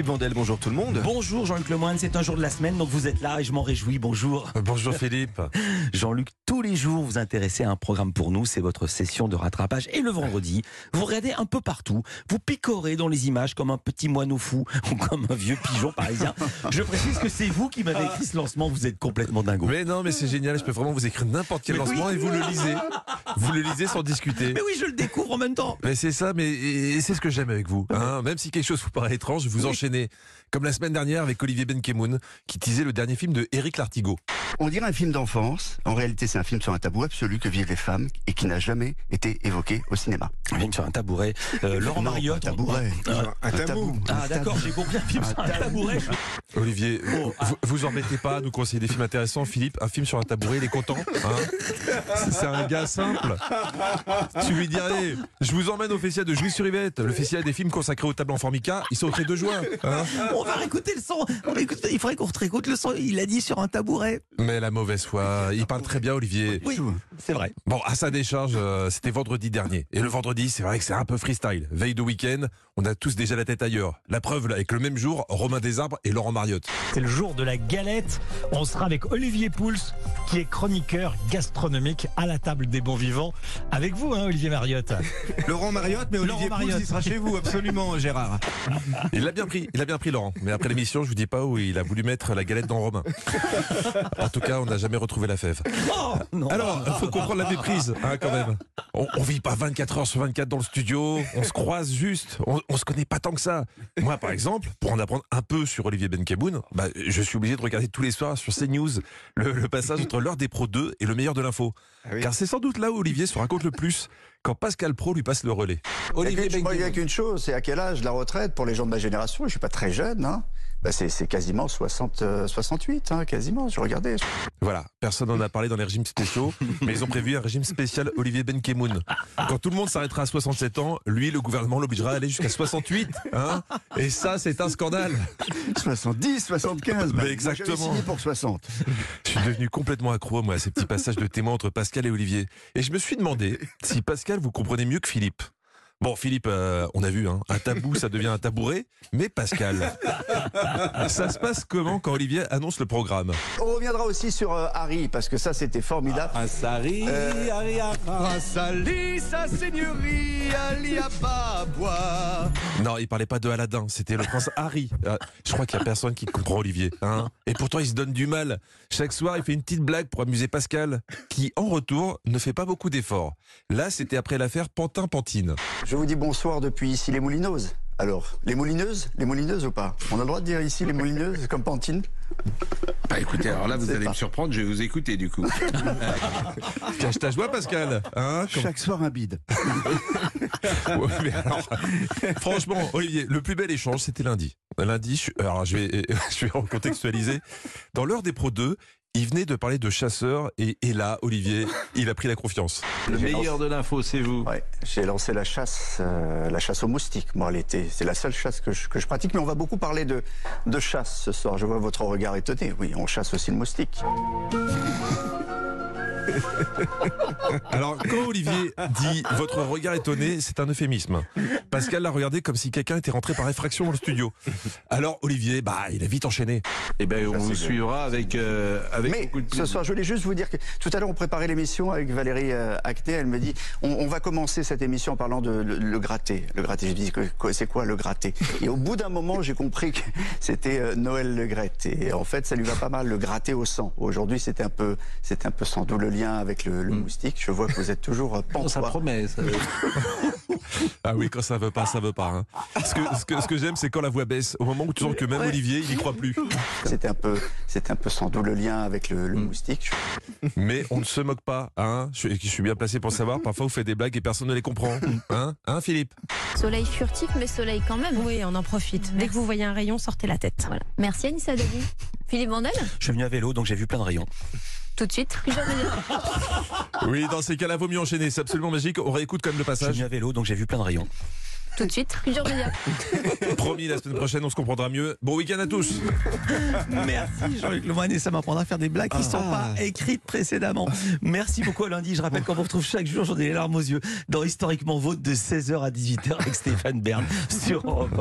Philippe Vandel, bonjour tout le monde. Bonjour Jean-Luc Lemoyne, c'est un jour de la semaine, donc vous êtes là et je m'en réjouis. Bonjour. Bonjour Philippe. Jean-Luc, tous les jours vous intéressez à un programme pour nous, c'est votre session de rattrapage. Et le vendredi, vous regardez un peu partout, vous picorez dans les images comme un petit moineau fou ou comme un vieux pigeon parisien. Je précise que c'est vous qui m'avez écrit ce lancement, vous êtes complètement dingo. Mais non, mais c'est génial, je peux vraiment vous écrire n'importe quel Mais oui. lancement et vous le lisez. Vous le lisez sans discuter. Mais oui, je le découvre en même temps. Mais c'est ça, mais c'est ce que j'aime avec vous. hein. Même si quelque chose vous paraît étrange, vous enchaînez. Comme la semaine dernière avec Olivier Benkemoun, qui teasait le dernier film de Éric Lartigot. On dirait un film d'enfance. En réalité, c'est un film sur un tabou absolu que vivent les femmes et qui n'a jamais été évoqué au cinéma. Un film sur un tabouret. Euh, Laurent Non, Mariotte. un tabouret. Euh, Un tabou. Ah d'accord, j'ai compris un film sur un tabouret. Olivier, Oh, ah. vous, vous embêtez pas à nous conseiller des films intéressants. Philippe, un film sur un tabouret, il est content. hein c'est un gars simple. Tu lui dirais, je vous emmène au festival de Jouy sur Yvette, le festival des films consacrés aux tables en formica. Ils sont au de juin. Hein. On va réécouter le son. On va écouter- il faudrait qu'on réécoute le son. Il a dit sur un tabouret. Mais la mauvaise foi, il parle très bien, Olivier. Oui, c'est vrai. Bon, à sa décharge, euh, c'était vendredi dernier. Et le vendredi, c'est vrai que c'est un peu freestyle. Veille de week-end, on a tous déjà la tête ailleurs. La preuve, là, avec le même jour, Romain Desarbres et Laurent Mariotte. C'est le jour de la galette. On sera avec Olivier Pouls, qui est chroniqueur gastronomique à la table des bons vivants. Avec vous, hein, Olivier Mariotte. Laurent Mariotte, mais Laurent Olivier Pouls, Mariotte. il sera chez vous, absolument, Gérard. Il l'a bien pris, il a bien pris Laurent. Mais après l'émission, je vous dis pas où il a voulu mettre la galette dans Romain. En tout cas, on n'a jamais retrouvé la fève. Oh, non. Alors, il faut comprendre la méprise, hein, quand même. On, on vit pas 24 heures sur 24 dans le studio, on se croise juste, on, on se connaît pas tant que ça. Moi, par exemple, pour en apprendre un peu sur Olivier Benkemoun, bah, je suis obligé de regarder tous les soirs sur CNews le, le passage entre l'heure des pros 2 et le meilleur de l'info. oui. Car c'est sans doute là où Olivier se raconte le plus, quand Pascal Pro lui passe le relais. Olivier il n'y a qu'une chose, c'est à quel âge la retraite pour les gens de ma génération? Je suis pas très jeune, hein. Bah, c'est quasiment 60, euh, 68, hein, quasiment. Je regardais. Voilà, personne n'en a parlé dans les régimes spéciaux, mais ils ont prévu un régime spécial Olivier Benkemoun. Quand tout le monde s'arrêtera à 67 ans, lui, le gouvernement l'obligera à aller jusqu'à 68. Hein et ça, c'est un scandale. 70, 75. Mais exactement. Signé pour 60. Je suis devenu complètement accro, moi, à ces petits passages de témoins entre Pascal et Olivier. Et je me suis demandé si Pascal vous comprenez mieux que Philippe. Bon, Philippe, euh, on a vu, hein, un tabou, ça devient un tabouret. Mais Pascal, ça se passe comment quand Olivier annonce le programme? On reviendra aussi sur euh, Harry, parce que ça, c'était formidable. Sari, Euh, Sali, sa seigneurie, Ali Ababois. Non, il parlait pas de Aladdin, c'était le prince Harry. Euh, je crois qu'il y a personne qui comprend Olivier. Hein et pourtant, il se donne du mal. Chaque soir, il fait une petite blague pour amuser Pascal, qui, en retour, ne fait pas beaucoup d'efforts. Là, c'était après l'affaire Pantin-Pantine. Je vous dis bonsoir depuis ici les Moulineuses. Alors, les Moulineuses Les Moulineuses ou pas? On a le droit de dire ici les Moulineuses, comme Pantine? Bah écoutez, alors là vous allez pas. me surprendre, je vais vous écouter du coup. Cache ta joie, Pascal. Hein Comme- Chaque soir un bide. Ouais, mais alors, franchement, Olivier, le plus bel échange, c'était lundi. Lundi, je, alors je vais, je vais recontextualiser. Dans l'heure des pros 2, il venait de parler de chasseurs et, et là, Olivier, il a pris la confiance. Le meilleur de l'info, c'est vous. Ouais, j'ai lancé la chasse, euh, la chasse aux moustiques, moi, l'été. C'est la seule chasse que je, que je pratique, mais on va beaucoup parler de, de chasse ce soir. Je vois votre regard étonné. Oui, on chasse aussi le moustique. Alors, quand Olivier dit votre regard étonné, c'est un euphémisme. Pascal l'a regardé comme si quelqu'un était rentré par effraction dans le studio. Alors, Olivier, bah, il a vite enchaîné. Eh ben on vous suivra avec euh, avec Mais beaucoup de ce soir, je voulais juste vous dire que tout à l'heure, on préparait l'émission avec Valérie euh, Acté. Elle me dit on, on va commencer cette émission en parlant de le, le gratté. Le gratté, je dis c'est quoi le gratté Et au bout d'un moment, j'ai compris que c'était euh, Noël Le Gratte. Et en fait, ça lui va pas mal, le gratté au sang. Aujourd'hui, c'était un peu, c'était un peu sans d'où le lien avec le, le moustique. Je vois que vous êtes toujours Oh, ça promet. ça. Ah oui, quand ça veut pas, ça veut pas. hein. Ce que, ce que, ce que j'aime, c'est quand la voix baisse. Au moment où tu sens que même Olivier, il y croit plus. C'était un peu, c'était un peu sans d'où le lien avec le, le moustique. Mais on ne se moque pas, hein. Je, suis- je suis bien placé pour savoir. Parfois, vous faites des blagues et personne ne les comprend. Hein, hein, Philippe? Soleil furtif, mais soleil quand même. Oui, on en profite. Dès que vous voyez un rayon, sortez la tête. Voilà. Merci Anissa Dali. Philippe Vandel, Je suis venu à vélo, donc j'ai vu plein de rayons. Tout de suite. Oui, dans ces cas-là, vaut mieux enchaîner. C'est absolument magique. On réécoute quand même le Je suis passage. venu à vélo, donc j'ai vu plein de rayons. Tout de suite. Promis, la semaine prochaine, on se comprendra mieux. Bon week-end à tous. Merci Jean-Luc Lemoyne et ça m'apprendra à faire des blagues qui ne sont pas écrites précédemment. Merci beaucoup à lundi. Je rappelle qu'on vous retrouve chaque jour, j'en ai les larmes aux yeux, dans Historiquement Vôtre de 16h à 18h avec Stéphane Bern sur Europe 1.